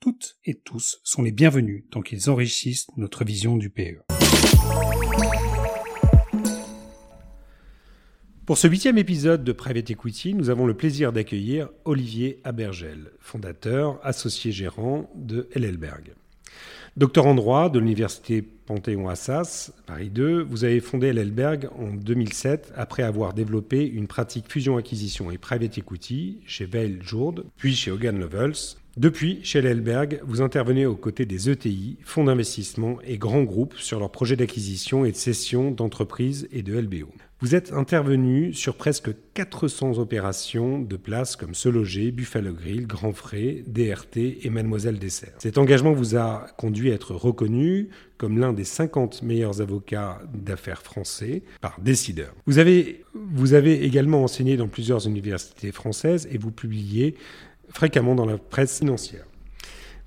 toutes et tous sont les bienvenus tant qu'ils enrichissent notre vision du PE. Pour ce huitième épisode de Private Equity, nous avons le plaisir d'accueillir Olivier Abergel, fondateur, associé gérant de LLberg. Docteur en droit de l'université Panthéon-Assas, Paris 2, vous avez fondé LLberg en 2007 après avoir développé une pratique fusion-acquisition et private equity chez Veil Jourde, puis chez Hogan Lovells, depuis, chez l'Elberg, vous intervenez aux côtés des ETI, fonds d'investissement et grands groupes sur leurs projets d'acquisition et de cession d'entreprises et de LBO. Vous êtes intervenu sur presque 400 opérations de places comme Se Loger, Buffalo Grill, Grand Frais, DRT et Mademoiselle Dessert. Cet engagement vous a conduit à être reconnu comme l'un des 50 meilleurs avocats d'affaires français par Décideur. Vous avez, vous avez également enseigné dans plusieurs universités françaises et vous publiez fréquemment dans la presse financière.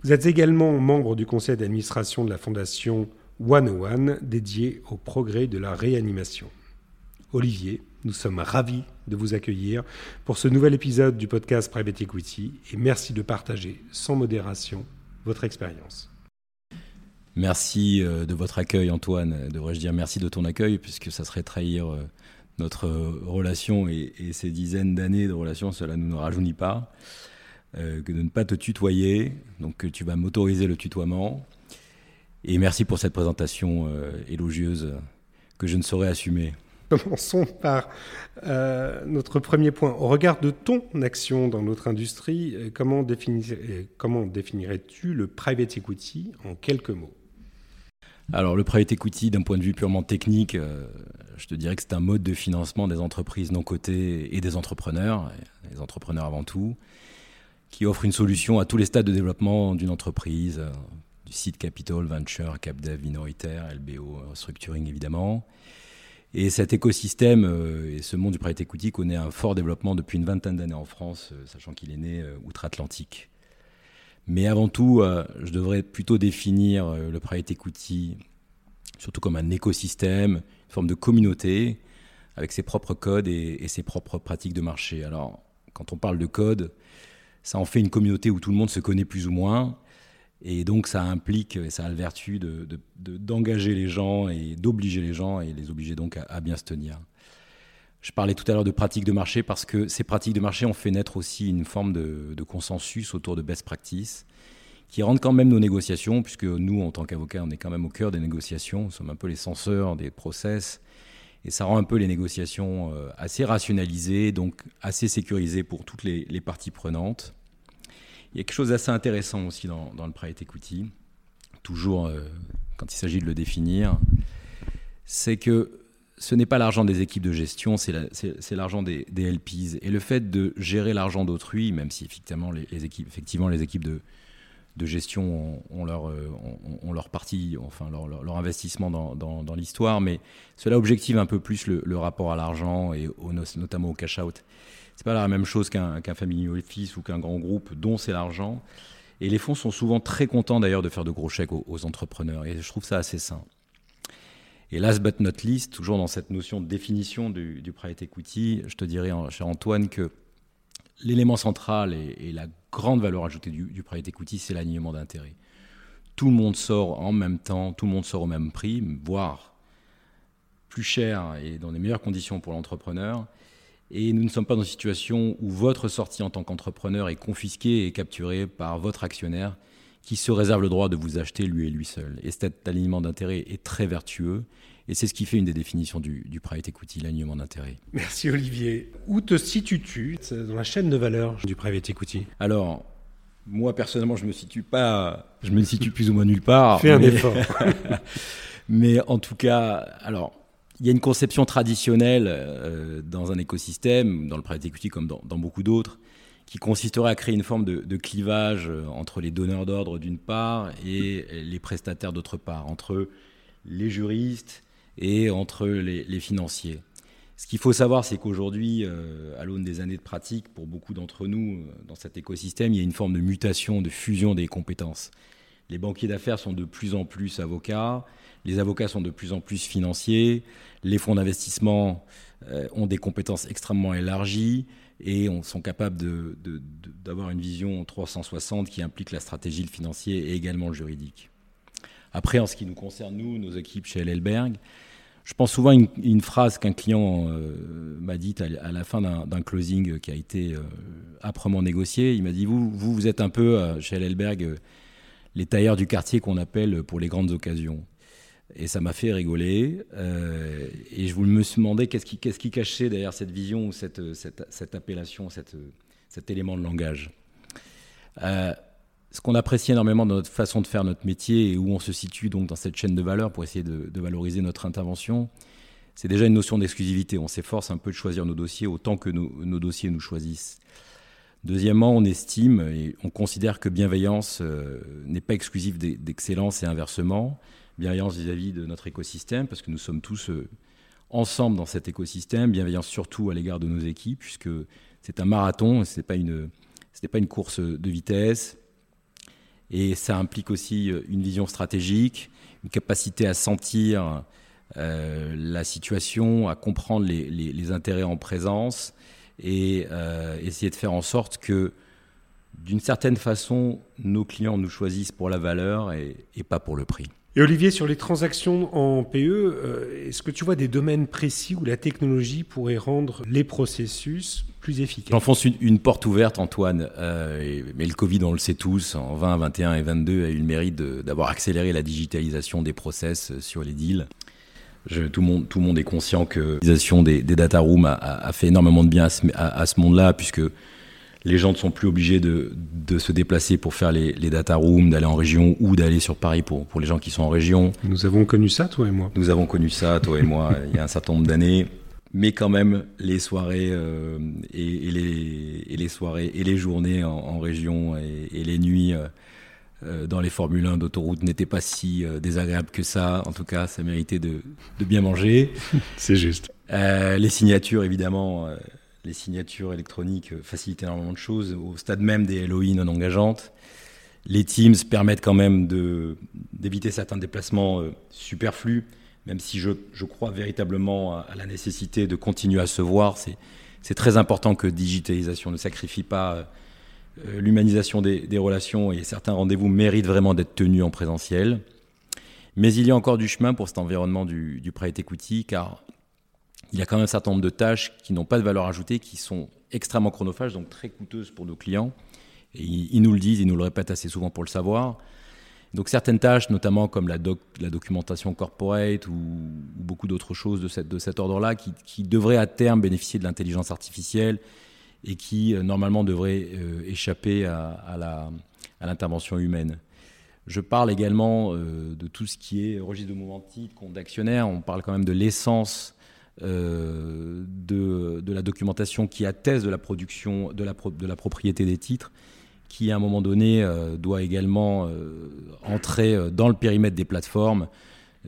Vous êtes également membre du conseil d'administration de la fondation One One dédiée au progrès de la réanimation. Olivier, nous sommes ravis de vous accueillir pour ce nouvel épisode du podcast Private Equity et merci de partager sans modération votre expérience. Merci euh, de votre accueil Antoine, devrais-je dire merci de ton accueil puisque ça serait trahir euh, notre relation et, ces dizaines d'années de relation, cela ne nous rajeunit pas. Euh, que de ne pas te tutoyer. Donc tu vas m'autoriser le tutoiement. Et merci pour cette présentation euh, élogieuse que je ne saurais assumer. Commençons par euh, notre premier point. Au regard de ton action dans notre industrie, comment, comment définirais-tu le private equity en quelques mots? Alors le private equity, d'un point de vue purement technique, je te dirais que c'est un mode de financement des entreprises non cotées et des entrepreneurs, les entrepreneurs avant tout, qui offre une solution à tous les stades de développement d'une entreprise, euh, du site capital, venture, capdev, minoritaire, LBO, euh, structuring évidemment. Et cet écosystème euh, et ce monde du private equity connaît un fort développement depuis une vingtaine d'années en France, sachant qu'il est né outre-Atlantique. Mais avant tout, je devrais plutôt définir le private equity surtout comme un écosystème, une forme de communauté avec ses propres codes et, et ses propres pratiques de marché. Alors, quand on parle de code, ça en fait une communauté où tout le monde se connaît plus ou moins. Et donc ça implique, ça a le vertu d'engager de, les gens et d'obliger les gens et les obliger donc à, bien se tenir. Je parlais tout à l'heure de pratiques de marché parce que ces pratiques de marché ont fait naître aussi une forme de, de consensus autour de best practices qui rendent quand même nos négociations, puisque nous, en tant qu'avocats, on est quand même au cœur des négociations, nous sommes un peu les censeurs des process, et ça rend un peu les négociations euh, assez rationalisées, donc assez sécurisées pour toutes les, parties prenantes. Il y a quelque chose d'assez intéressant aussi dans, le private equity, toujours euh, quand il s'agit de le définir, c'est que ce n'est pas l'argent des équipes de gestion, c'est l'argent des, LPs. Et le fait de gérer l'argent d'autrui, même si effectivement les, équipes, effectivement les équipes de, de gestion ont, leur, euh, leur partie, enfin leur, investissement dans, l'histoire, mais cela objective un peu plus le, rapport à l'argent et notamment au cash-out. C'est pas la même chose qu'un family office ou qu'un grand groupe dont c'est l'argent. Et les fonds sont souvent très contents d'ailleurs de faire de gros chèques aux, entrepreneurs. Et je trouve ça assez sain. Et last but not least, toujours dans cette notion de définition du, du private equity, je te dirais, cher Antoine, que l'élément central et, la grande valeur ajoutée du, du private equity, c'est l'alignement d'intérêts. Tout le monde sort en même temps, tout le monde sort au même prix, voire plus cher et dans les meilleures conditions pour l'entrepreneur. Et nous ne sommes pas dans une situation où votre sortie en tant qu'entrepreneur est confisquée et capturée par votre actionnaire qui se réserve le droit de vous acheter lui et lui seul. Et cet alignement d'intérêts est très vertueux et c'est ce qui fait une des définitions du, du private equity, l'alignement d'intérêt. Merci Olivier. Où te situes-tu dans la chaîne de valeur du private equity? Alors, moi personnellement, je me situe pas, je me situe plus ou moins nulle part. Fais un effort. mais en tout cas, alors, il y a une conception traditionnelle euh, dans un écosystème, dans le private equity comme dans, beaucoup d'autres, qui consisterait à créer une forme de, clivage entre les donneurs d'ordre d'une part et les prestataires d'autre part, entre les juristes et entre les, financiers. Ce qu'il faut savoir, c'est qu'aujourd'hui, à l'aune des années de pratique, pour beaucoup d'entre nous, dans cet écosystème, il y a une forme de mutation, de fusion des compétences. Les banquiers d'affaires sont de plus en plus avocats, les avocats sont de plus en plus financiers, les fonds d'investissement euh, ont des compétences extrêmement élargies et on, sont capables d'avoir une vision 360 qui implique la stratégie, le financier et également le juridique. Après, en ce qui nous concerne, nous, nos équipes chez LLberg, je pense souvent à une, phrase qu'un client euh, m'a dite à, la fin d'un closing qui a été euh, âprement négocié. Il m'a dit, vous, vous, êtes un peu chez LLberg les tailleurs du quartier qu'on appelle pour les grandes occasions. Et ça m'a fait rigoler. Euh, et je me suis demandé qu'est-ce qui, cachait derrière cette vision ou cette, appellation, cet élément de langage. Ce qu'on apprécie énormément dans notre façon de faire notre métier et où on se situe donc dans cette chaîne de valeur pour essayer de, valoriser notre intervention, c'est déjà une notion d'exclusivité. On s'efforce un peu de choisir nos dossiers autant que nos, dossiers nous choisissent. Deuxièmement, on estime et on considère que bienveillance euh, n'est pas exclusive d'excellence et inversement. Bienveillance vis-à-vis de notre écosystème, parce que nous sommes tous euh, ensemble dans cet écosystème. Bienveillance surtout à l'égard de nos équipes, puisque c'est un marathon, ce n'est pas, pas une course de vitesse. Et ça implique aussi euh, une vision stratégique, une capacité à sentir la situation, à comprendre les, les intérêts en présence et euh, essayer de faire en sorte que, d'une certaine façon, nos clients nous choisissent pour la valeur et, pas pour le prix. Et Olivier, sur les transactions en PE, euh, est-ce que tu vois des domaines précis où la technologie pourrait rendre les processus plus efficaces? J'enfonce une, une, porte ouverte, Antoine. Euh, mais le Covid, on le sait tous, en 20, 21 et 22, a eu le mérite d'avoir accéléré la digitalisation des process sur les deals tout, le monde, est conscient que l'utilisation des, des data rooms a, fait énormément de bien à ce, monde-là, puisque les gens ne sont plus obligés de, se déplacer pour faire les, data rooms, d'aller en région ou d'aller sur Paris pour, pour les gens qui sont en région. Nous avons connu ça, toi et moi. Nous avons connu ça, toi et moi, il y a un certain nombre d'années. Mais quand même, les soirées euh, et, les, et, les, soirées et les journées en, région et, les nuits euh, euh, dans les Formule 1 d'autoroute n'était pas si euh, désagréable que ça. En tout cas, ça méritait de, bien manger. C'est juste. Les signatures, évidemment, les signatures électroniques facilitent énormément de choses, au stade même des LOI non engageantes. Les Teams permettent quand même d'éviter certains déplacements superflus, même si je, je crois véritablement à, la nécessité de continuer à se voir. C'est très important que digitalisation ne sacrifie pas euh, l'humanisation des, relations et certains rendez-vous méritent vraiment d'être tenus en présentiel. Mais il y a encore du chemin pour cet environnement du, du private equity, car il y a quand même un certain nombre de tâches qui n'ont pas de valeur ajoutée, qui sont extrêmement chronophages, donc très coûteuses pour nos clients. Et ils, nous le disent, ils nous le répètent assez souvent pour le savoir. Donc certaines tâches, notamment comme la, documentation corporate ou, beaucoup d'autres choses de, cet ordre-là, qui, devraient à terme bénéficier de l'intelligence artificielle et qui euh, normalement devrait euh, échapper à, l'intervention humaine. Je parle également euh, de tout ce qui est registre de mouvement de compte d'actionnaire. On parle quand même de l'essence de, de, la documentation qui atteste de la production, de la, de la propriété des titres, qui à un moment donné doit également entrer dans le périmètre des plateformes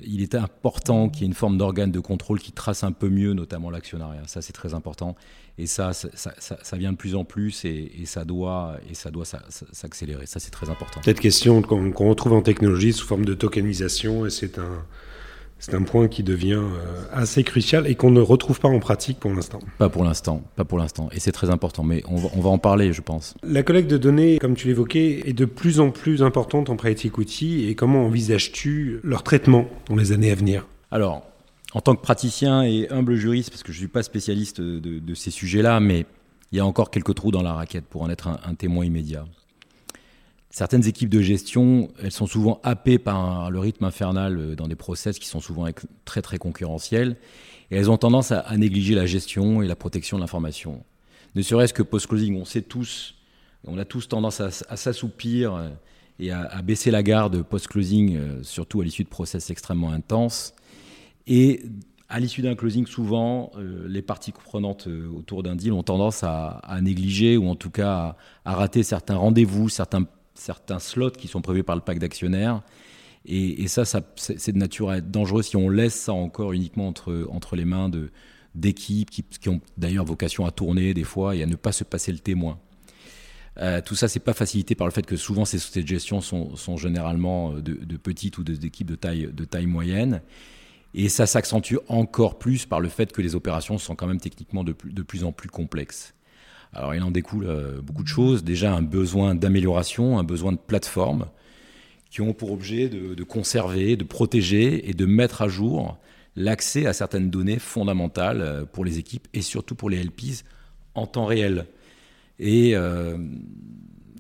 il est important qu'il y ait une forme d'organe de contrôle qui trace un peu mieux, notamment l'actionnariat. Ça, c'est très important. Et ça, ça, ça, vient de plus en plus et, ça doit, et ça doit s'accélérer. Ça, c'est très important. Cette question qu'on retrouve en technologie sous forme de tokenisation, et c'est un, c'est un point qui devient euh, assez crucial et qu'on ne retrouve pas en pratique pour l'instant. Pas pour l'instant, pas pour l'instant. Et c'est très important, mais on va, on va, en parler, je pense. La collecte de données, comme tu l'évoquais, est de plus en plus importante en private equity. Et comment envisages-tu leur traitement dans les années à venir? Alors, en tant que praticien et humble juriste, parce que je ne suis pas spécialiste de, ces sujets-là, mais il y a encore quelques trous dans la raquette pour en être un témoin immédiat certaines équipes de gestion, elles sont souvent happées par le rythme infernal euh, dans des process qui sont souvent très très concurrentiels, et elles ont tendance à, négliger la gestion et la protection de l'information. Ne serait-ce que post-closing, on sait tous, on a tous tendance à, s'assoupir euh, et à, baisser la garde post-closing, euh, surtout à l'issue de process extrêmement intenses. Et à l'issue d'un closing, souvent, les parties prenantes autour d'un deal ont tendance à, négliger ou en tout cas à, rater certains rendez-vous, certains, certains slots qui sont prévus par le pacte d'actionnaires. Et, ça, c'est de nature à être dangereux si on laisse ça encore uniquement entre, entre les mains d'équipes qui, qui, ont d'ailleurs vocation à tourner des fois et à ne pas se passer le témoin. Euh, tout ça, c'est pas facilité par le fait que souvent ces sociétés de gestion sont, sont généralement de, de, petites ou d'équipes de taille, de taille moyenne. Et ça s'accentue encore plus par le fait que les opérations sont quand même techniquement de plus en plus complexes. Alors il en découle euh, beaucoup de choses. Déjà un besoin d'amélioration, un besoin de plateforme qui ont pour objet de, conserver, de protéger et de mettre à jour l'accès à certaines données fondamentales euh, pour les équipes et surtout pour les LPs en temps réel. Euh,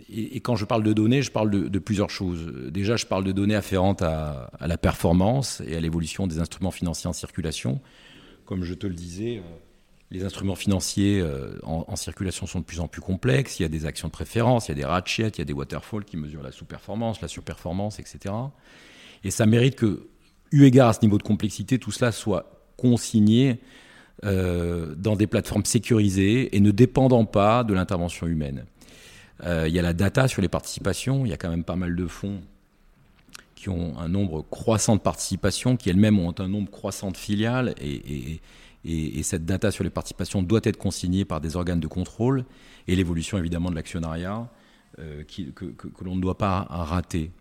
et, quand je parle de données, je parle de, plusieurs choses. Déjà, je parle de données afférentes à, la performance et à l'évolution des instruments financiers en circulation. Comme je te le disais, les instruments financiers en, circulation sont de plus en plus complexes. Il y a des actions de préférence, il y a des ratchets, il y a des waterfalls qui mesurent la sous-performance, la surperformance, etc. Et ça mérite que eu égard à ce niveau de complexité, tout cela soit consigné euh, dans des plateformes sécurisées et ne dépendant pas de l'intervention humaine. Euh, il y a la data sur les participations, il y a quand même pas mal de fonds qui ont un nombre croissant de participations, qui elles-mêmes ont un nombre croissant de filiales, et, cette data sur les participations doit être consignée par des organes de contrôle, et l'évolution évidemment de l'actionnariat, euh, que, que l'on ne doit pas rater.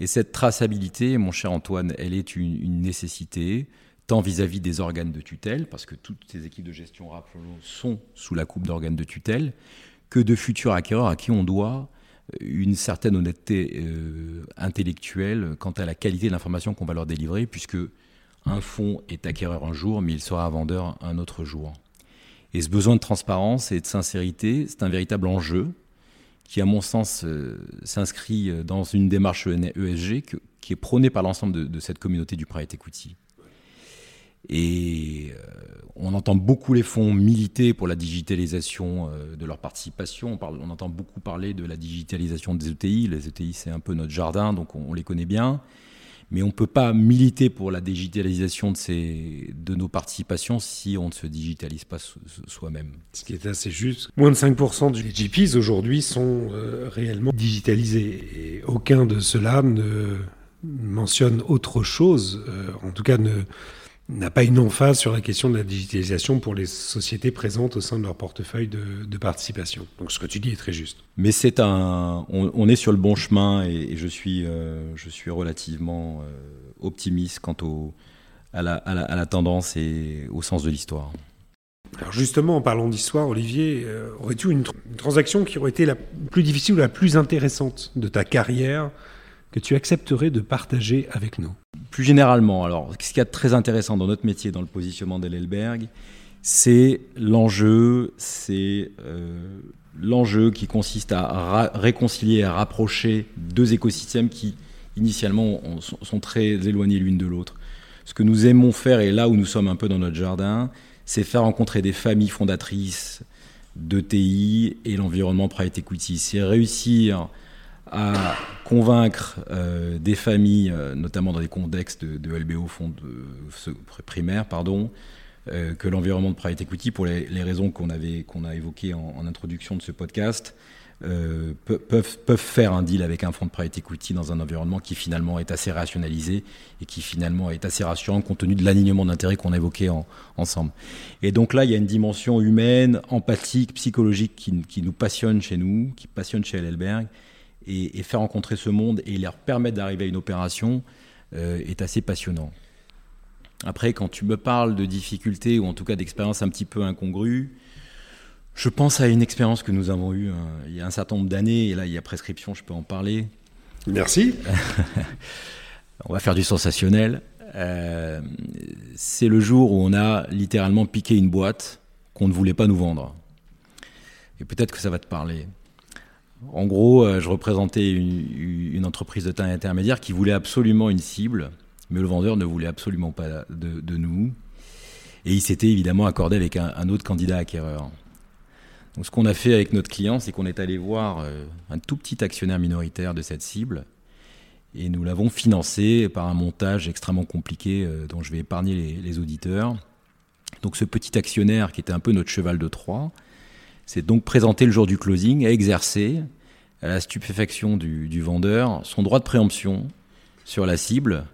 Et cette traçabilité, mon cher Antoine, elle est une, nécessité, tant vis-à-vis des organes de tutelle, parce que toutes ces équipes de gestion, rappelons sont sous la coupe d'organes de tutelle, que de futurs acquéreurs à qui on doit euh, une certaine honnêteté euh, intellectuelle quant à la qualité de l'information qu'on va leur délivrer, puisque un fonds est acquéreur un jour, mais il sera vendeur un autre jour. Et ce besoin de transparence et de sincérité, c'est un véritable enjeu qui, à mon sens, euh, s'inscrit euh, dans une démarche ESG qui est prônée par l'ensemble de, cette communauté du private equity. Et euh, on entend beaucoup les fonds militer pour la digitalisation de leur participation. On, entend beaucoup parler de la digitalisation des ETI. Les ETI, c'est un peu notre jardin, donc on les connaît bien mais on ne peut pas militer pour la digitalisation de, ces, de nos participations si on ne se digitalise pas soi-même. Ce qui est assez juste. Moins de 5% des GPs aujourd'hui sont euh, réellement digitalisés et aucun de ceux-là ne mentionne autre chose, euh, en tout cas ne n'a pas une emphase sur la question de la digitalisation pour les sociétés présentes au sein de leur portefeuille de, participation. Donc ce que tu dis est très juste. Mais c'est un, on, est sur le bon chemin et, je suis, euh, je suis relativement euh, optimiste quant au, à, la, à, la, tendance et au sens de l'histoire. Alors justement, en parlant d'histoire, Olivier, euh, aurais-tu une, une, transaction qui aurait été la plus difficile ou la plus intéressante de ta carrière que tu accepterais de partager avec nous? Plus généralement, alors, ce qu'il y a de très intéressant dans notre métier, dans le positionnement d'Elelberg, c'est l'enjeu, c'est euh, l'enjeu qui consiste à réconcilier, à rapprocher deux écosystèmes qui, initialement, sont très éloignés l'une de l'autre. Ce que nous aimons faire, et là où nous sommes un peu dans notre jardin, c'est faire rencontrer des familles fondatrices de TI et l'environnement private equity. C'est réussir à convaincre euh, des familles, euh, notamment dans des contextes de, LBO fond de, primaire, pardon, euh, que l'environnement de private equity, pour les, raisons qu'on qu'on a évoquées en, introduction de ce podcast, peuvent, faire un deal avec un fonds de private equity dans un environnement qui finalement est assez rationalisé et qui finalement est assez rassurant compte tenu de l'alignement d'intérêts qu'on a évoqué ensemble. Et donc là, il y a une dimension humaine, empathique, psychologique qui, nous passionne chez nous, qui passionne chez Hellberg et, faire rencontrer ce monde et leur permettre d'arriver à une opération euh, est assez passionnant. Après, quand tu me parles de difficultés ou en tout cas d'expériences un petit peu incongrues, je pense à une expérience que nous avons eue hein, il y a un certain nombre d'années, et là il y a prescription, je peux en parler. Merci. on va faire du sensationnel. Euh, c'est le jour où on a littéralement piqué une boîte qu'on ne voulait pas nous vendre. Et peut-être que ça va te parler. En gros, euh, je représentais une, entreprise de taille intermédiaire qui voulait absolument une cible, mais le vendeur ne voulait absolument pas de, nous. Et il s'était évidemment accordé avec un, autre candidat acquéreur. Donc ce qu'on a fait avec notre client, c'est qu'on est allé voir euh, un tout petit actionnaire minoritaire de cette cible Et nous l'avons financé par un montage extrêmement compliqué dont je vais épargner les, les, auditeurs. Donc ce petit actionnaire qui était un peu notre cheval de Troie, s'est donc présenté le jour du closing, a exercé, à la stupéfaction du, du vendeur, son droit de préemption sur la cible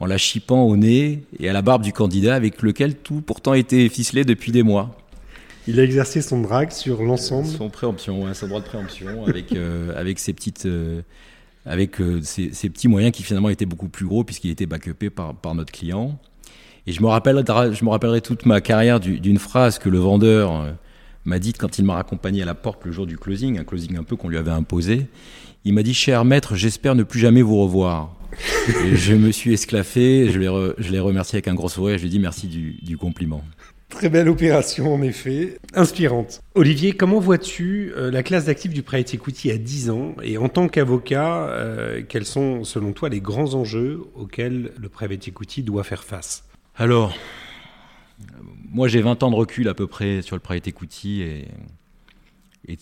en la chipant au nez et à la barbe du candidat avec lequel tout pourtant était ficelé depuis des mois. Il a exercé son drag sur l'ensemble Son préemption, ouais, son droit de préemption avec, euh, avec ses petites... Euh, avec euh, petits moyens qui finalement étaient beaucoup plus gros puisqu'il était backupé par, par notre client. Et je me, rappellerai, je me rappellerai toute ma carrière d'une phrase que le vendeur euh, m'a dite quand il m'a raccompagné à la porte le jour du closing, un closing un peu qu'on lui avait imposé. Il m'a dit, cher maître, j'espère ne plus jamais vous revoir. et je me suis esclaffé, je l'ai, re, je l'ai remercié avec un gros sourire, je lui ai dit merci du, du compliment. Très belle opération en effet, inspirante. Olivier, comment vois-tu euh, la classe d'actifs du private equity à 10 ans? Et en tant qu'avocat, euh, quels sont selon toi les grands enjeux auxquels le private equity doit faire face? Alors, moi j'ai 20 ans de recul à peu près sur le private equity et,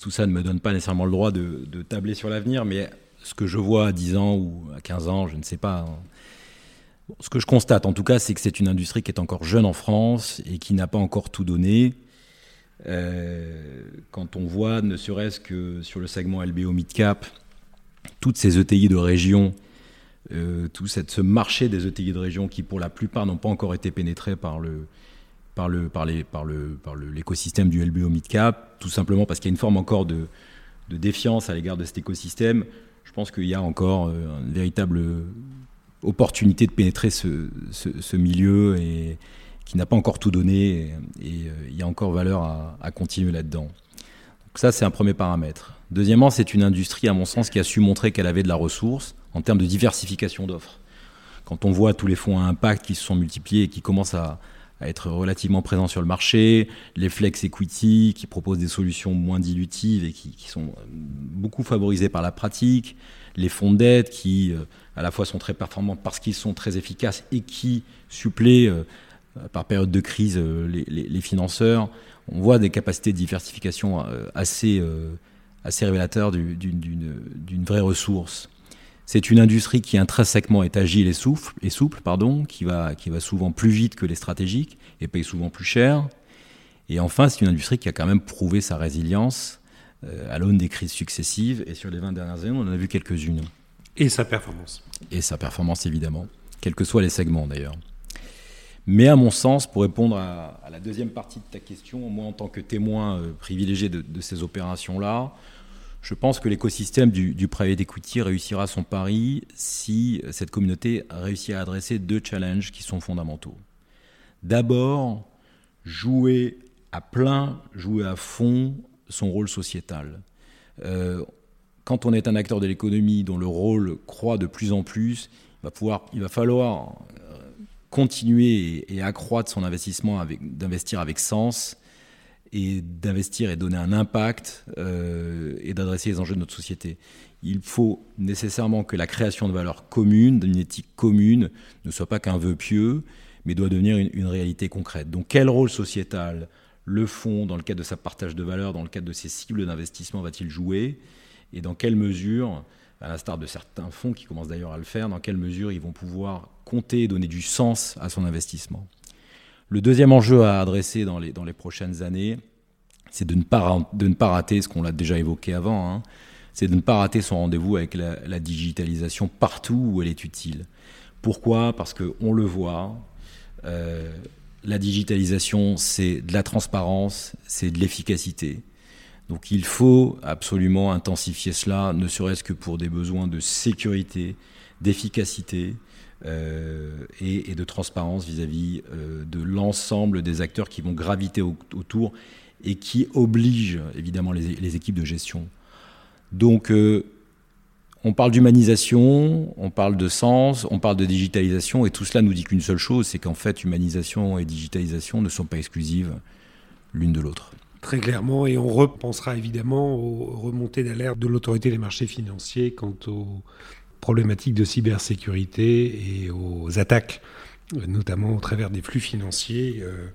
tout ça ne me donne pas nécessairement le droit de, tabler sur l'avenir, mais ce que je vois à 10 ans ou à 15 ans, je ne sais pas. Hein. Ce que je constate, en tout cas, c'est que c'est une industrie qui est encore jeune en France et qui n'a pas encore tout donné. Euh, quand on voit, ne serait-ce que sur le segment LBO Midcap, toutes ces ETI de région, euh, tout ce marché des ETI de région qui, pour la plupart, n'ont pas encore été pénétrés par le, par le, par les, par le, par l'écosystème du LBO Midcap, tout simplement parce qu'il y a une forme encore de, de défiance à l'égard de cet écosystème. Je pense qu'il y a encore euh, une véritable opportunité de pénétrer ce, ce, milieu et qui n'a pas encore tout donné et, et euh, il y a encore valeur à, à continuer là-dedans. Donc ça, c'est un premier paramètre. Deuxièmement, c'est une industrie, à mon sens, qui a su montrer qu'elle avait de la ressource en termes de diversification d'offres. Quand on voit tous les fonds à impact qui se sont multipliés et qui commencent à, à être relativement présents sur le marché, les flex equity qui proposent des solutions moins dilutives et qui, sont beaucoup favorisées par la pratique, les fonds de dette qui euh, à la fois sont très performants parce qu'ils sont très efficaces et qui suppléent euh, par période de crise euh, les, les, financeurs. On voit des capacités de diversification euh, assez, euh, assez révélateurs d'une vraie ressource. C'est une industrie qui intrinsèquement est agile et souple, et souple pardon, qui, va, qui va souvent plus vite que les stratégiques et paye souvent plus cher. Et enfin, c'est une industrie qui a quand même prouvé sa résilience euh, à l'aune des crises successives. Et sur les 20 dernières années, on en a vu quelques-unes. Et sa performance. Et sa performance, évidemment, quels que soient les segments d'ailleurs. Mais à mon sens, pour répondre à, à, la deuxième partie de ta question, moi en tant que témoin euh, privilégié de, de ces opérations-là, je pense que l'écosystème du, du private equity réussira son pari si cette communauté réussit à adresser deux challenges qui sont fondamentaux. D'abord, jouer à plein, jouer à fond son rôle sociétal. Euh, quand on est un acteur de l'économie dont le rôle croît de plus en plus, il va, falloir euh, continuer et, accroître son investissement, d'investir avec sens et d'investir et donner un impact euh, et d'adresser les enjeux de notre société. Il faut nécessairement que la création de valeurs communes, d'une éthique commune, ne soit pas qu'un vœu pieux, mais doit devenir une, une, réalité concrète. Donc quel rôle sociétal le fonds, dans le cadre de sa partage de valeurs, dans le cadre de ses cibles d'investissement, va-t-il jouer? Et dans quelle mesure, à l'instar de certains fonds qui commencent d'ailleurs à le faire, dans quelle mesure ils vont pouvoir compter et donner du sens à son investissement? Le deuxième enjeu à adresser dans les, prochaines années, c'est de, ne pas, rater ce qu'on l'a déjà évoqué avant, hein, c'est de ne pas rater son rendez-vous avec la, la, digitalisation partout où elle est utile. Pourquoi? Parce qu'on le voit, euh, la digitalisation, c'est de la transparence, c'est de l'efficacité. Donc il faut absolument intensifier cela, ne serait-ce que pour des besoins de sécurité, d'efficacité, euh, et, de transparence vis-à-vis -vis, euh, de l'ensemble des acteurs qui vont graviter au, autour et qui obligent évidemment les, les équipes de gestion. Donc euh, on parle d'humanisation, on parle de sens, on parle de digitalisation, et tout cela nous dit qu'une seule chose, c'est qu'en fait, humanisation et digitalisation ne sont pas exclusives l'une de l'autre. Très clairement, et on repensera évidemment aux remontées d'alerte de l'autorité des marchés financiers quant aux problématiques de cybersécurité et aux attaques, notamment au travers des flux financiers, euh,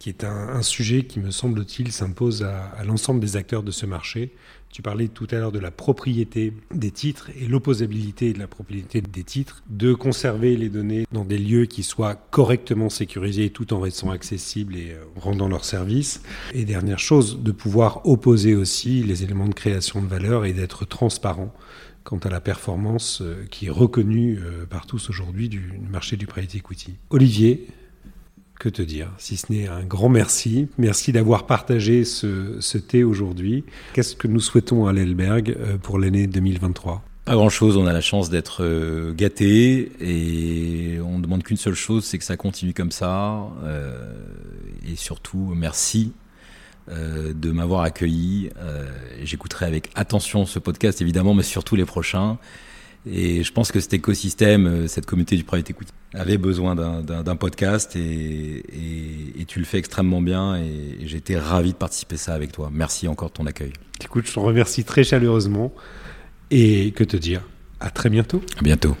qui est un, sujet qui, me semble-t-il, s'impose à, à l'ensemble des acteurs de ce marché, Tu parlais tout à l'heure de la propriété des titres et l'opposabilité de la propriété des titres, de conserver les données dans des lieux qui soient correctement sécurisés tout en restant accessibles et euh, rendant leur service. Et dernière chose, de pouvoir opposer aussi les éléments de création de valeur et d'être transparent quant à la performance euh, qui est reconnue euh, par tous aujourd'hui du marché du private equity. Olivier, que te dire Si ce n'est un grand merci. Merci d'avoir partagé ce, thé aujourd'hui. Qu'est-ce que nous souhaitons à l'Elberg euh, pour l'année 2023 pas grand chose, on a la chance d'être gâté et on ne demande qu'une seule chose, c'est que ça continue comme ça. Et surtout, merci de m'avoir accueilli. J'écouterai avec attention ce podcast évidemment, mais surtout les prochains. Et je pense que cet écosystème, euh, cette communauté du private equity avait besoin d'un podcast et, tu le fais extrêmement bien et, j'étais ravi de participer à ça avec toi. Merci encore de ton accueil. Écoute, je te remercie très chaleureusement et que te dire À très bientôt. À bientôt.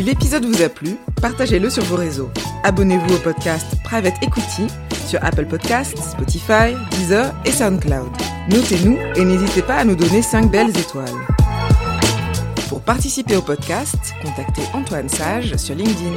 Si l'épisode vous a plu, partagez-le sur vos réseaux. Abonnez-vous au podcast Private Equity sur Apple Podcasts, Spotify, Deezer et SoundCloud. Notez-nous et n'hésitez pas à nous donner 5 belles étoiles. Pour participer au podcast, contactez Antoine Sage sur LinkedIn.